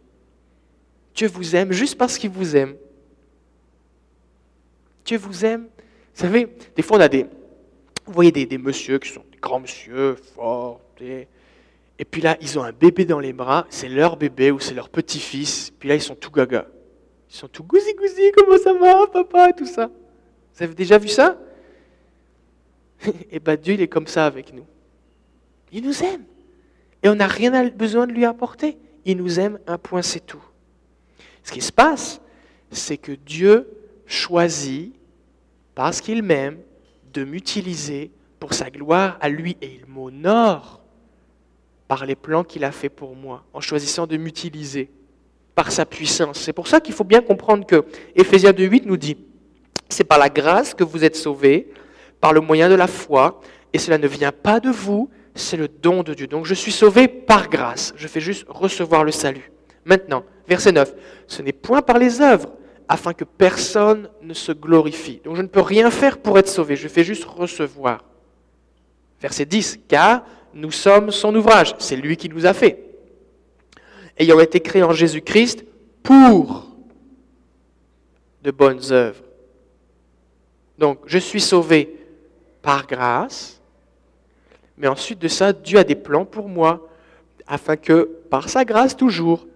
Dieu vous aime juste parce qu'il vous aime. Dieu vous aime. Vous savez, des fois on a des... Vous voyez des, messieurs qui sont des grands messieurs, forts, et puis là, ils ont un bébé dans les bras, c'est leur bébé ou c'est leur petit-fils, puis là, ils sont tout gaga. Ils sont tout gousi gousi, comment ça va, papa, tout ça. Vous avez déjà vu ça? Et eh bien Dieu, il est comme ça avec nous. Il nous aime. Et on n'a rien besoin de lui apporter. Il nous aime, un point, c'est tout. Ce qui se passe, c'est que Dieu choisit, parce qu'il m'aime, de m'utiliser pour sa gloire à lui et il m'honore par les plans qu'il a fait pour moi, en choisissant de m'utiliser par sa puissance. C'est pour ça qu'il faut bien comprendre que Éphésiens 2.8 nous dit, c'est par la grâce que vous êtes sauvés, par le moyen de la foi, et cela ne vient pas de vous, c'est le don de Dieu. Donc je suis sauvé par grâce, je fais juste recevoir le salut. Maintenant, verset 9, ce n'est point par les œuvres, afin que personne ne se glorifie. Donc je ne peux rien faire pour être sauvé, je fais juste recevoir. Verset 10, car nous sommes son ouvrage, c'est lui qui nous a fait. Ayant été créés en Jésus-Christ pour de bonnes œuvres. Donc, je suis sauvé par grâce, mais ensuite de ça, Dieu a des plans pour moi, afin que, par sa grâce toujours,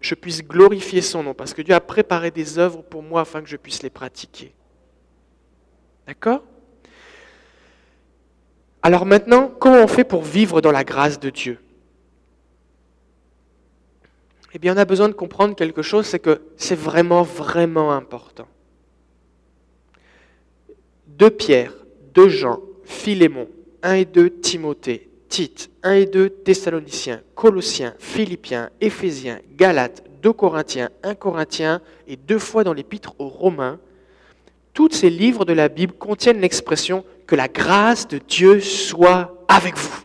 je puisse glorifier son nom, parce que Dieu a préparé des œuvres pour moi afin que je puisse les pratiquer. D'accord? Alors maintenant, comment on fait pour vivre dans la grâce de Dieu? Eh bien, on a besoin de comprendre quelque chose, c'est que c'est vraiment, vraiment important. Deux Pierre, deux Jean, Philémon, 1 et 2 Timothée, Tite, 1 et 2 Thessaloniciens, Colossiens, Philippiens, Éphésiens, Galates, 2 Corinthiens, 1 Corinthiens et deux fois dans l'épître aux Romains, tous ces livres de la Bible contiennent l'expression que la grâce de Dieu soit avec vous.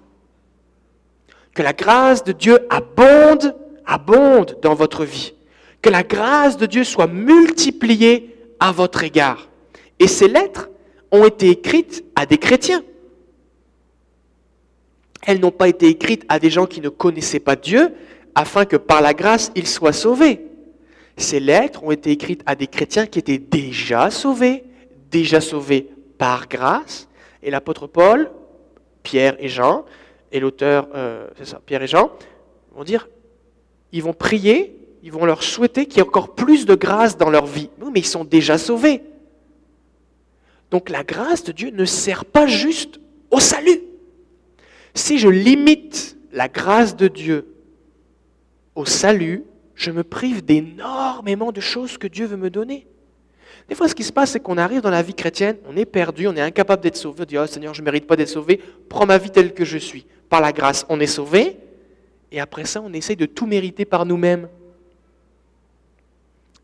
Que la grâce de Dieu abonde, abonde dans votre vie. Que la grâce de Dieu soit multipliée à votre égard. Et ces lettres ont été écrites à des chrétiens. Elles n'ont pas été écrites à des gens qui ne connaissaient pas Dieu, afin que par la grâce ils soient sauvés. Ces lettres ont été écrites à des chrétiens qui étaient déjà sauvés, déjà sauvés par grâce, et l'apôtre Paul, Pierre et Jean, et l'auteur, euh, c'est ça, Pierre et Jean, vont dire, ils vont prier, ils vont leur souhaiter qu'il y ait encore plus de grâce dans leur vie. mais ils sont déjà sauvés. Donc la grâce de Dieu ne sert pas juste au salut. Si je limite la grâce de Dieu au salut, je me prive d'énormément de choses que Dieu veut me donner. Des fois, ce qui se passe, c'est qu'on arrive dans la vie chrétienne, on est perdu, on est incapable d'être sauvé. On dit, oh Seigneur, je ne mérite pas d'être sauvé, prends ma vie telle que je suis. Par la grâce, on est sauvé, et après ça, on essaye de tout mériter par nous-mêmes.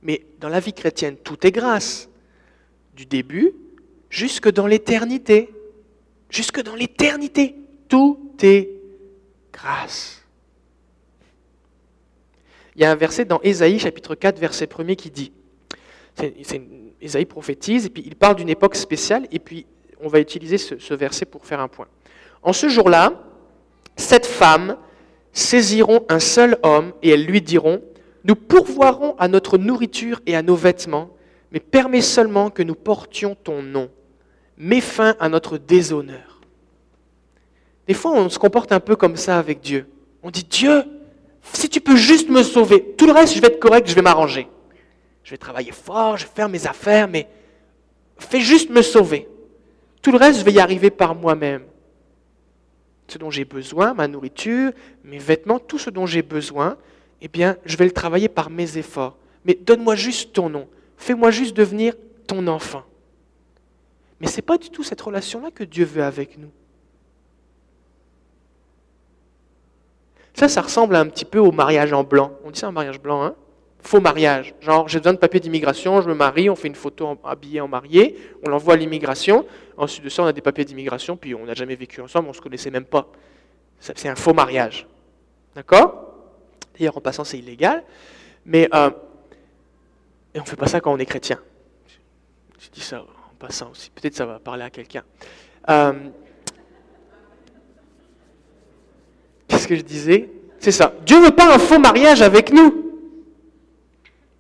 Mais dans la vie chrétienne, tout est grâce. Du début jusque dans l'éternité. Jusque dans l'éternité. Tout est grâce. Il y a un verset dans Ésaïe chapitre 4, verset 1 qui dit, Isaïe prophétise, et puis il parle d'une époque spéciale, et puis on va utiliser ce, verset pour faire un point. En ce jour-là, sept femmes saisiront un seul homme, et elles lui diront, nous pourvoirons à notre nourriture et à nos vêtements, mais permets seulement que nous portions ton nom. Mets fin à notre déshonneur. Des fois, on se comporte un peu comme ça avec Dieu. On dit, Dieu, si tu peux juste me sauver, tout le reste, je vais être correct, je vais m'arranger je vais travailler fort, je vais faire mes affaires, mais fais juste me sauver. Tout le reste, je vais y arriver par moi-même. Ce dont j'ai besoin, ma nourriture, mes vêtements, tout ce dont j'ai besoin, eh bien, je vais le travailler par mes efforts. Mais donne-moi juste ton nom. Fais-moi juste devenir ton enfant. Mais ce n'est pas du tout cette relation-là que Dieu veut avec nous. Ça, ça ressemble un petit peu au mariage en blanc. On dit ça un mariage blanc, hein? Faux mariage. Genre, j'ai besoin de papier d'immigration, je me marie, on fait une photo habillée en marié, on l'envoie à l'immigration. Ensuite de ça, on a des papiers d'immigration, puis on n'a jamais vécu ensemble, on ne se connaissait même pas. C'est un faux mariage. D'accord? D'ailleurs, en passant, c'est illégal. Mais euh, et on ne fait pas ça quand on est chrétien. Je dis ça en passant aussi. Peut-être ça va parler à quelqu'un. Euh, qu'est-ce que je disais C'est ça. Dieu ne veut pas un faux mariage avec nous.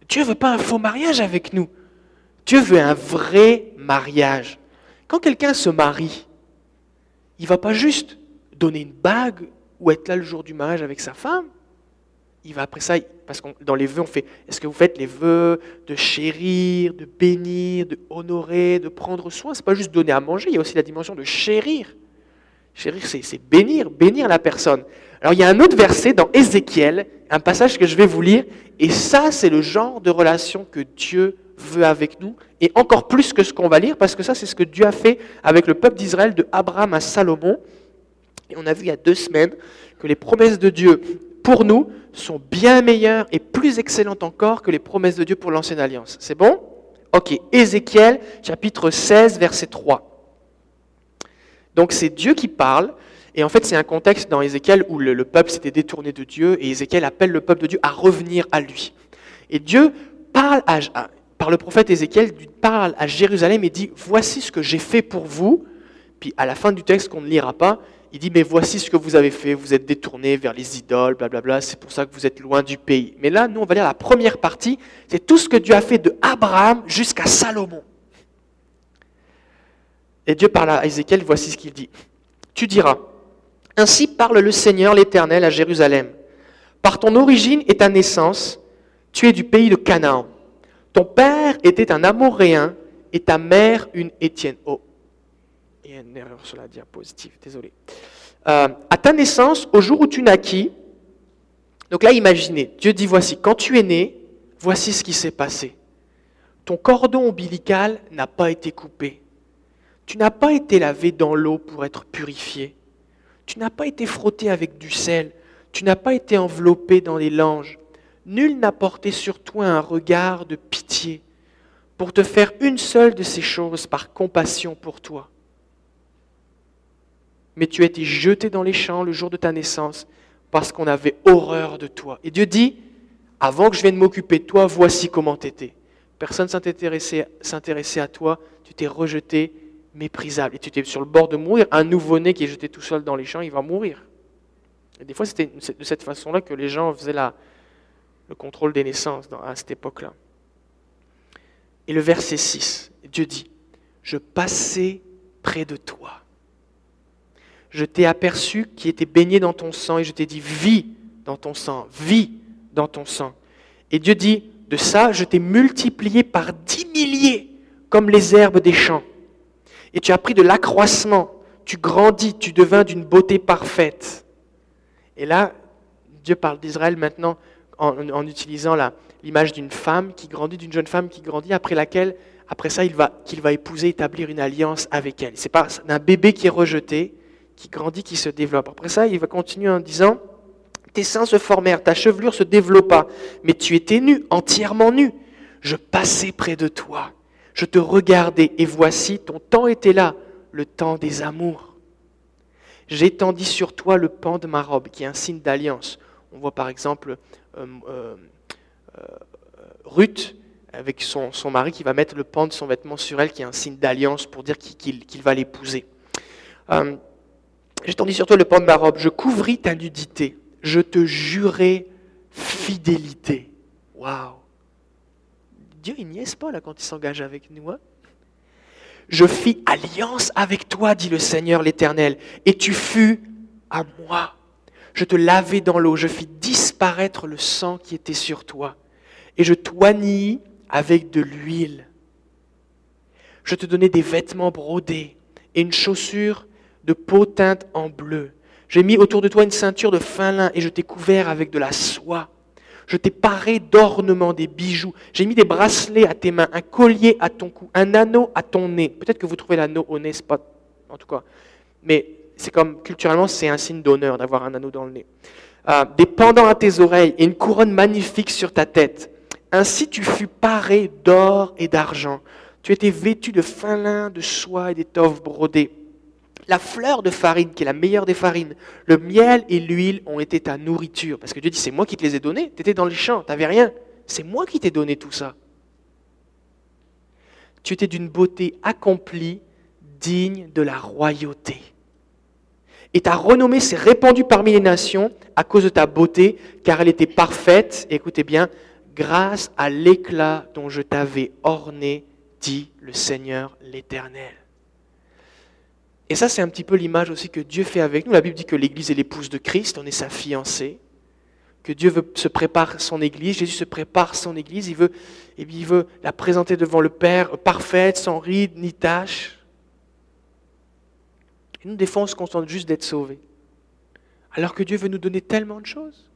Dieu ne veut pas un faux mariage avec nous. Dieu veut un vrai mariage. Quand quelqu'un se marie, il ne va pas juste donner une bague ou être là le jour du mariage avec sa femme. Il va après ça, parce que dans les vœux, on fait, est-ce que vous faites les vœux de chérir, de bénir, de honorer, de prendre soin? C'est pas juste donner à manger, il y a aussi la dimension de chérir. Chérir, c'est bénir, bénir la personne. Alors il y a un autre verset dans Ézéchiel, un passage que je vais vous lire, et ça c'est le genre de relation que Dieu veut avec nous, et encore plus que ce qu'on va lire, parce que ça c'est ce que Dieu a fait avec le peuple d'Israël de Abraham à Salomon. Et on a vu il y a deux semaines que les promesses de Dieu pour nous sont bien meilleures et plus excellentes encore que les promesses de Dieu pour l'ancienne alliance. C'est bon? Ok, Ézéchiel chapitre 16 verset 3. Donc c'est Dieu qui parle, et en fait c'est un contexte dans Ézéchiel où le, peuple s'était détourné de Dieu, et Ézéchiel appelle le peuple de Dieu à revenir à lui. Et Dieu parle par le prophète Ézéchiel, parle à Jérusalem et dit, voici ce que j'ai fait pour vous. Puis à la fin du texte qu'on ne lira pas, il dit, mais voici ce que vous avez fait, vous êtes détournés vers les idoles, blablabla, c'est pour ça que vous êtes loin du pays. Mais là, nous, on va lire la première partie, c'est tout ce que Dieu a fait de Abraham jusqu'à Salomon. Et Dieu parle à Ézéchiel, voici ce qu'il dit. Tu diras, ainsi parle le Seigneur l'Éternel à Jérusalem. Par ton origine et ta naissance, tu es du pays de Canaan. Ton père était un Amoréen et ta mère une Étienne. Oh, il y a une erreur sur la diapositive, désolé. Euh, à ta naissance, au jour où tu naquis, donc là, imaginez, Dieu dit voici, quand tu es né, voici ce qui s'est passé. Ton cordon ombilical n'a pas été coupé. Tu n'as pas été lavé dans l'eau pour être purifié. Tu n'as pas été frotté avec du sel. Tu n'as pas été enveloppé dans les langes. Nul n'a porté sur toi un regard de pitié pour te faire une seule de ces choses par compassion pour toi mais tu as été jeté dans les champs le jour de ta naissance parce qu'on avait horreur de toi. Et Dieu dit, avant que je vienne m'occuper de toi, voici comment tu étais. Personne ne s'intéressait à toi, tu t'es rejeté, méprisable. Et tu étais sur le bord de mourir. Un nouveau-né qui est jeté tout seul dans les champs, il va mourir. Et des fois, c'était de cette façon-là que les gens faisaient la, le contrôle des naissances à cette époque-là. Et le verset 6, Dieu dit, je passais près de toi je t'ai aperçu qui était baigné dans ton sang et je t'ai dit, vis dans ton sang, vis dans ton sang. Et Dieu dit, de ça, je t'ai multiplié par dix milliers comme les herbes des champs. Et tu as pris de l'accroissement, tu grandis, tu devins d'une beauté parfaite. Et là, Dieu parle d'Israël maintenant en, utilisant l'image d'une femme qui grandit, d'une jeune femme qui grandit, après laquelle, après ça, il va, qu'il va épouser, établir une alliance avec elle. C'est pas un bébé qui est rejeté, qui grandit, qui se développe. Après ça, il va continuer en disant, tes seins se formèrent, ta chevelure se développa, mais tu étais nu, entièrement nu. Je passais près de toi, je te regardais, et voici, ton temps était là, le temps des amours. J'étendis sur toi le pan de ma robe, qui est un signe d'alliance. On voit par exemple euh, euh, euh, Ruth avec son, son, mari qui va mettre le pan de son vêtement sur elle, qui est un signe d'alliance pour dire qu'il va l'épouser. J'étendis sur toi le pan de ma robe, je couvris ta nudité, je te jurai fidélité. Waouh! Dieu, il niaise pas là quand il s'engage avec nous. Hein. je fis alliance avec toi, dit le Seigneur l'Éternel, et tu fus à moi. Je te lavai dans l'eau, je fis disparaître le sang qui était sur toi, et je t'oignis avec de l'huile. Je te donnai des vêtements brodés et une chaussure de peau teinte en bleu. J'ai mis autour de toi une ceinture de fin lin et je t'ai couvert avec de la soie. Je t'ai paré d'ornements, des bijoux. J'ai mis des bracelets à tes mains, un collier à ton cou, un anneau à ton nez. Peut-être que vous trouvez l'anneau au nez, c'est pas, en tout cas. Mais c'est comme, culturellement, c'est un signe d'honneur d'avoir un anneau dans le nez. Euh, des pendants à tes oreilles et une couronne magnifique sur ta tête. Ainsi tu fus paré d'or et d'argent. Tu étais vêtu de fin lin, de soie et d'étoffes brodées. La fleur de farine, qui est la meilleure des farines, le miel et l'huile ont été ta nourriture. Parce que Dieu dit, c'est moi qui te les ai donnés. Tu étais dans les champs, tu n'avais rien. C'est moi qui t'ai donné tout ça. Tu étais d'une beauté accomplie, digne de la royauté. Et ta renommée s'est répandue parmi les nations à cause de ta beauté, car elle était parfaite, écoutez bien, grâce à l'éclat dont je t'avais orné, dit le Seigneur l'Éternel. Et ça, c'est un petit peu l'image aussi que Dieu fait avec nous. La Bible dit que l'Église est l'épouse de Christ, on est sa fiancée, que Dieu veut, se prépare son Église, Jésus se prépare son Église, il veut, et il veut la présenter devant le Père parfaite, sans ride ni tache. Et nous, des fois, on se contente juste d'être sauvés. Alors que Dieu veut nous donner tellement de choses.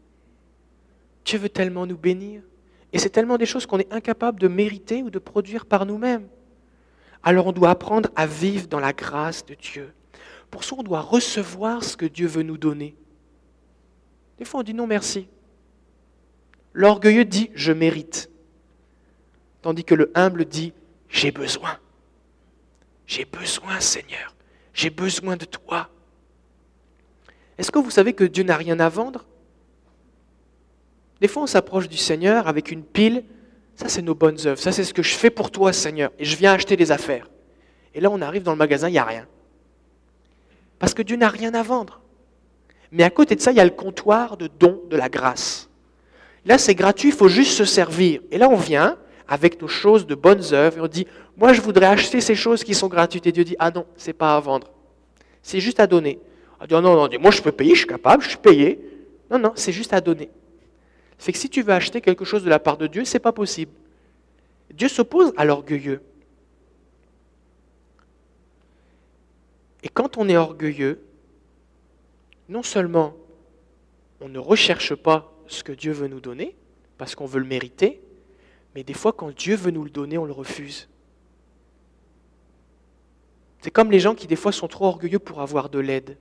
Dieu veut tellement nous bénir. Et c'est tellement des choses qu'on est incapable de mériter ou de produire par nous-mêmes. Alors on doit apprendre à vivre dans la grâce de Dieu. Pour ça, on doit recevoir ce que Dieu veut nous donner. Des fois, on dit non merci. L'orgueilleux dit je mérite. Tandis que le humble dit j'ai besoin. J'ai besoin, Seigneur. J'ai besoin de toi. Est-ce que vous savez que Dieu n'a rien à vendre? Des fois, on s'approche du Seigneur avec une pile. Ça, c'est nos bonnes œuvres. Ça, c'est ce que je fais pour toi, Seigneur. Et je viens acheter des affaires. Et là, on arrive dans le magasin, il n'y a rien. Parce que Dieu n'a rien à vendre. Mais à côté de ça, il y a le comptoir de dons de la grâce. Là, c'est gratuit, il faut juste se servir. Et là, on vient avec nos choses de bonnes œuvres et on dit, moi, je voudrais acheter ces choses qui sont gratuites. Et Dieu dit, ah non, c'est pas à vendre. C'est juste à donner. Ah, non, non, non, moi, je peux payer, je suis capable, je suis payé. Non, non, c'est juste à donner. C'est que si tu veux acheter quelque chose de la part de Dieu, c'est pas possible. Dieu s'oppose à l'orgueilleux. Et quand on est orgueilleux, non seulement on ne recherche pas ce que Dieu veut nous donner, parce qu'on veut le mériter, mais des fois quand Dieu veut nous le donner, on le refuse. C'est comme les gens qui des fois sont trop orgueilleux pour avoir de l'aide.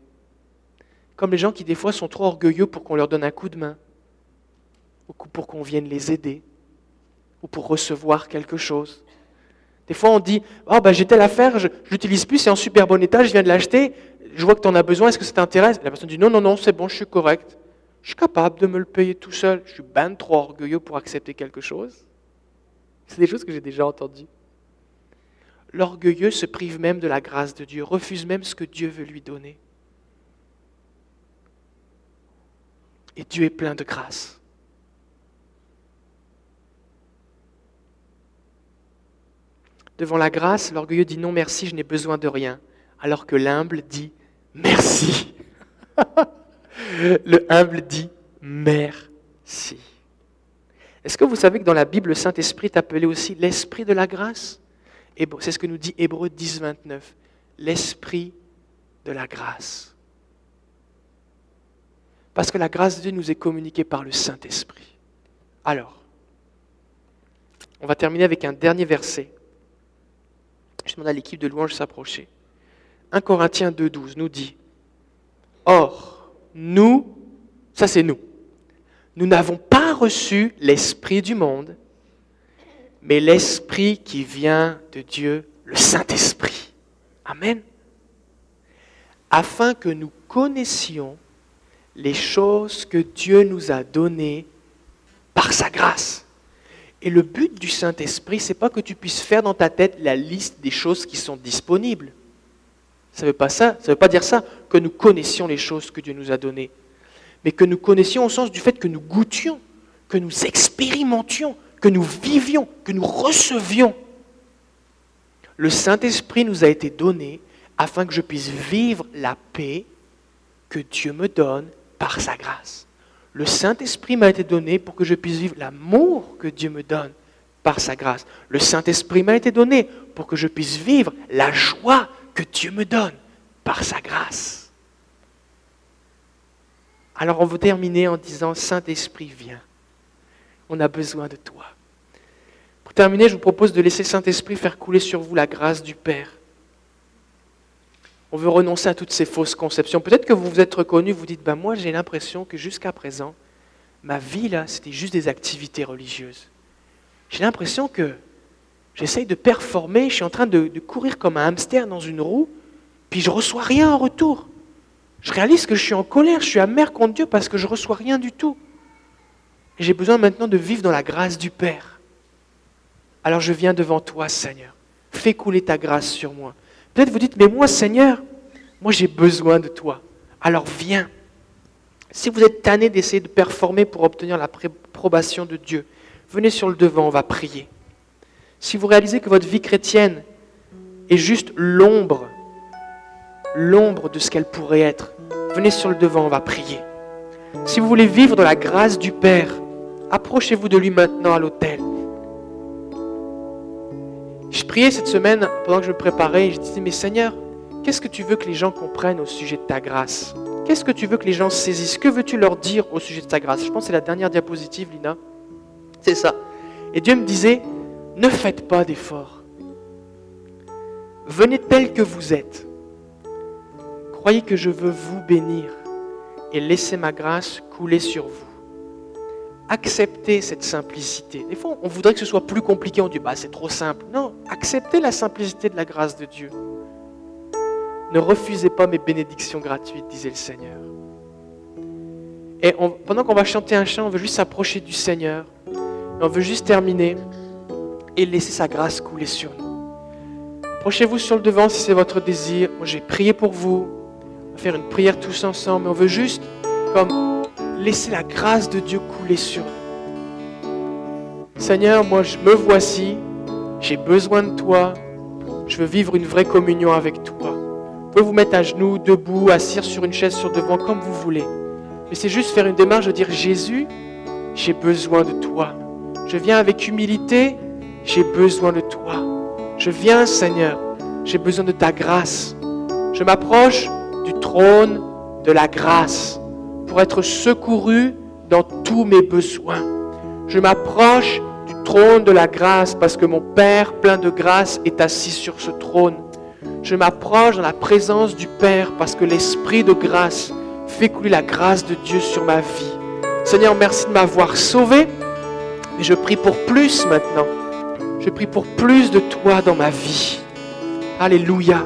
Comme les gens qui des fois sont trop orgueilleux pour qu'on leur donne un coup de main, ou pour qu'on vienne les aider, ou pour recevoir quelque chose. Des fois on dit, oh ben j'ai telle affaire, je l'utilise plus, c'est en super bon état, je viens de l'acheter, je vois que tu en as besoin, est-ce que ça t'intéresse? La personne dit, non, non, non, c'est bon, je suis correct. Je suis capable de me le payer tout seul. Je suis ben trop orgueilleux pour accepter quelque chose. C'est des choses que j'ai déjà entendues. L'orgueilleux se prive même de la grâce de Dieu, refuse même ce que Dieu veut lui donner. Et Dieu est plein de grâce. Devant la grâce, l'orgueilleux dit non merci, je n'ai besoin de rien, alors que l'humble dit merci. Le humble dit merci. Est-ce que vous savez que dans la Bible, le Saint-Esprit est appelé aussi l'Esprit de la grâce? C'est ce que nous dit Hébreu 10, 29. L'esprit de la grâce. Parce que la grâce de Dieu nous est communiquée par le Saint-Esprit. Alors, on va terminer avec un dernier verset. Je demande à l'équipe de louange s'approcher. 1 Corinthiens 2, 12 nous dit Or, nous, ça c'est nous, nous n'avons pas reçu l'Esprit du monde, mais l'Esprit qui vient de Dieu, le Saint-Esprit. Amen. Afin que nous connaissions les choses que Dieu nous a données par sa grâce. Et le but du Saint-Esprit, c'est pas que tu puisses faire dans ta tête la liste des choses qui sont disponibles. Ça ne veut pas ça, ça veut pas dire ça que nous connaissions les choses que Dieu nous a données, mais que nous connaissions au sens du fait que nous goûtions, que nous expérimentions, que nous vivions, que nous recevions. Le Saint-Esprit nous a été donné afin que je puisse vivre la paix que Dieu me donne par sa grâce. Le Saint-Esprit m'a été donné pour que je puisse vivre l'amour que Dieu me donne par sa grâce. Le Saint-Esprit m'a été donné pour que je puisse vivre la joie que Dieu me donne par sa grâce. Alors on va terminer en disant, Saint-Esprit, viens. On a besoin de toi. Pour terminer, je vous propose de laisser Saint-Esprit faire couler sur vous la grâce du Père. On veut renoncer à toutes ces fausses conceptions. Peut-être que vous vous êtes reconnu, vous dites, ben moi j'ai l'impression que jusqu'à présent, ma vie là, c'était juste des activités religieuses. J'ai l'impression que j'essaye de performer, je suis en train de, de courir comme un hamster dans une roue, puis je reçois rien en retour. Je réalise que je suis en colère, je suis amer contre Dieu parce que je reçois rien du tout. J'ai besoin maintenant de vivre dans la grâce du Père. Alors je viens devant toi, Seigneur. Fais couler ta grâce sur moi. Peut-être vous dites, mais moi, Seigneur, moi j'ai besoin de toi. Alors viens. Si vous êtes tanné d'essayer de performer pour obtenir la l'approbation de Dieu, venez sur le devant, on va prier. Si vous réalisez que votre vie chrétienne est juste l'ombre, l'ombre de ce qu'elle pourrait être, venez sur le devant, on va prier. Si vous voulez vivre dans la grâce du Père, approchez-vous de lui maintenant à l'autel. Je priais cette semaine pendant que je me préparais je disais, mais Seigneur, qu'est-ce que tu veux que les gens comprennent au sujet de ta grâce? Qu'est-ce que tu veux que les gens saisissent? Que veux-tu leur dire au sujet de ta grâce? Je pense que c'est la dernière diapositive, Lina. C'est ça. Et Dieu me disait, ne faites pas d'efforts. Venez tel que vous êtes. Croyez que je veux vous bénir et laisser ma grâce couler sur vous. Acceptez cette simplicité. Des fois, on voudrait que ce soit plus compliqué. On dit, bah, c'est trop simple. Non, acceptez la simplicité de la grâce de Dieu. Ne refusez pas mes bénédictions gratuites, disait le Seigneur. Et pendant qu'on va chanter un chant, on veut juste s'approcher du Seigneur. on veut juste terminer et laisser sa grâce couler sur nous. Approchez-vous sur le devant si c'est votre désir. Moi, j'ai prié pour vous. On va faire une prière tous ensemble. Mais on veut juste comme laisser la grâce de Dieu couler sur nous. Seigneur, moi, je me voici. J'ai besoin de toi. Je veux vivre une vraie communion avec toi pouvez vous mettre à genoux, debout, assis sur une chaise sur devant, comme vous voulez. Mais c'est juste faire une démarche de dire Jésus, j'ai besoin de toi. Je viens avec humilité, j'ai besoin de toi. Je viens, Seigneur, j'ai besoin de ta grâce. Je m'approche du trône de la grâce être secouru dans tous mes besoins. Je m'approche du trône de la grâce parce que mon Père plein de grâce est assis sur ce trône je m'approche dans la présence du Père parce que l'Esprit de grâce fait couler la grâce de Dieu sur ma vie. Seigneur, merci de m'avoir sauvé, mais je prie pour plus maintenant. Je prie pour plus de toi dans ma vie. Alléluia.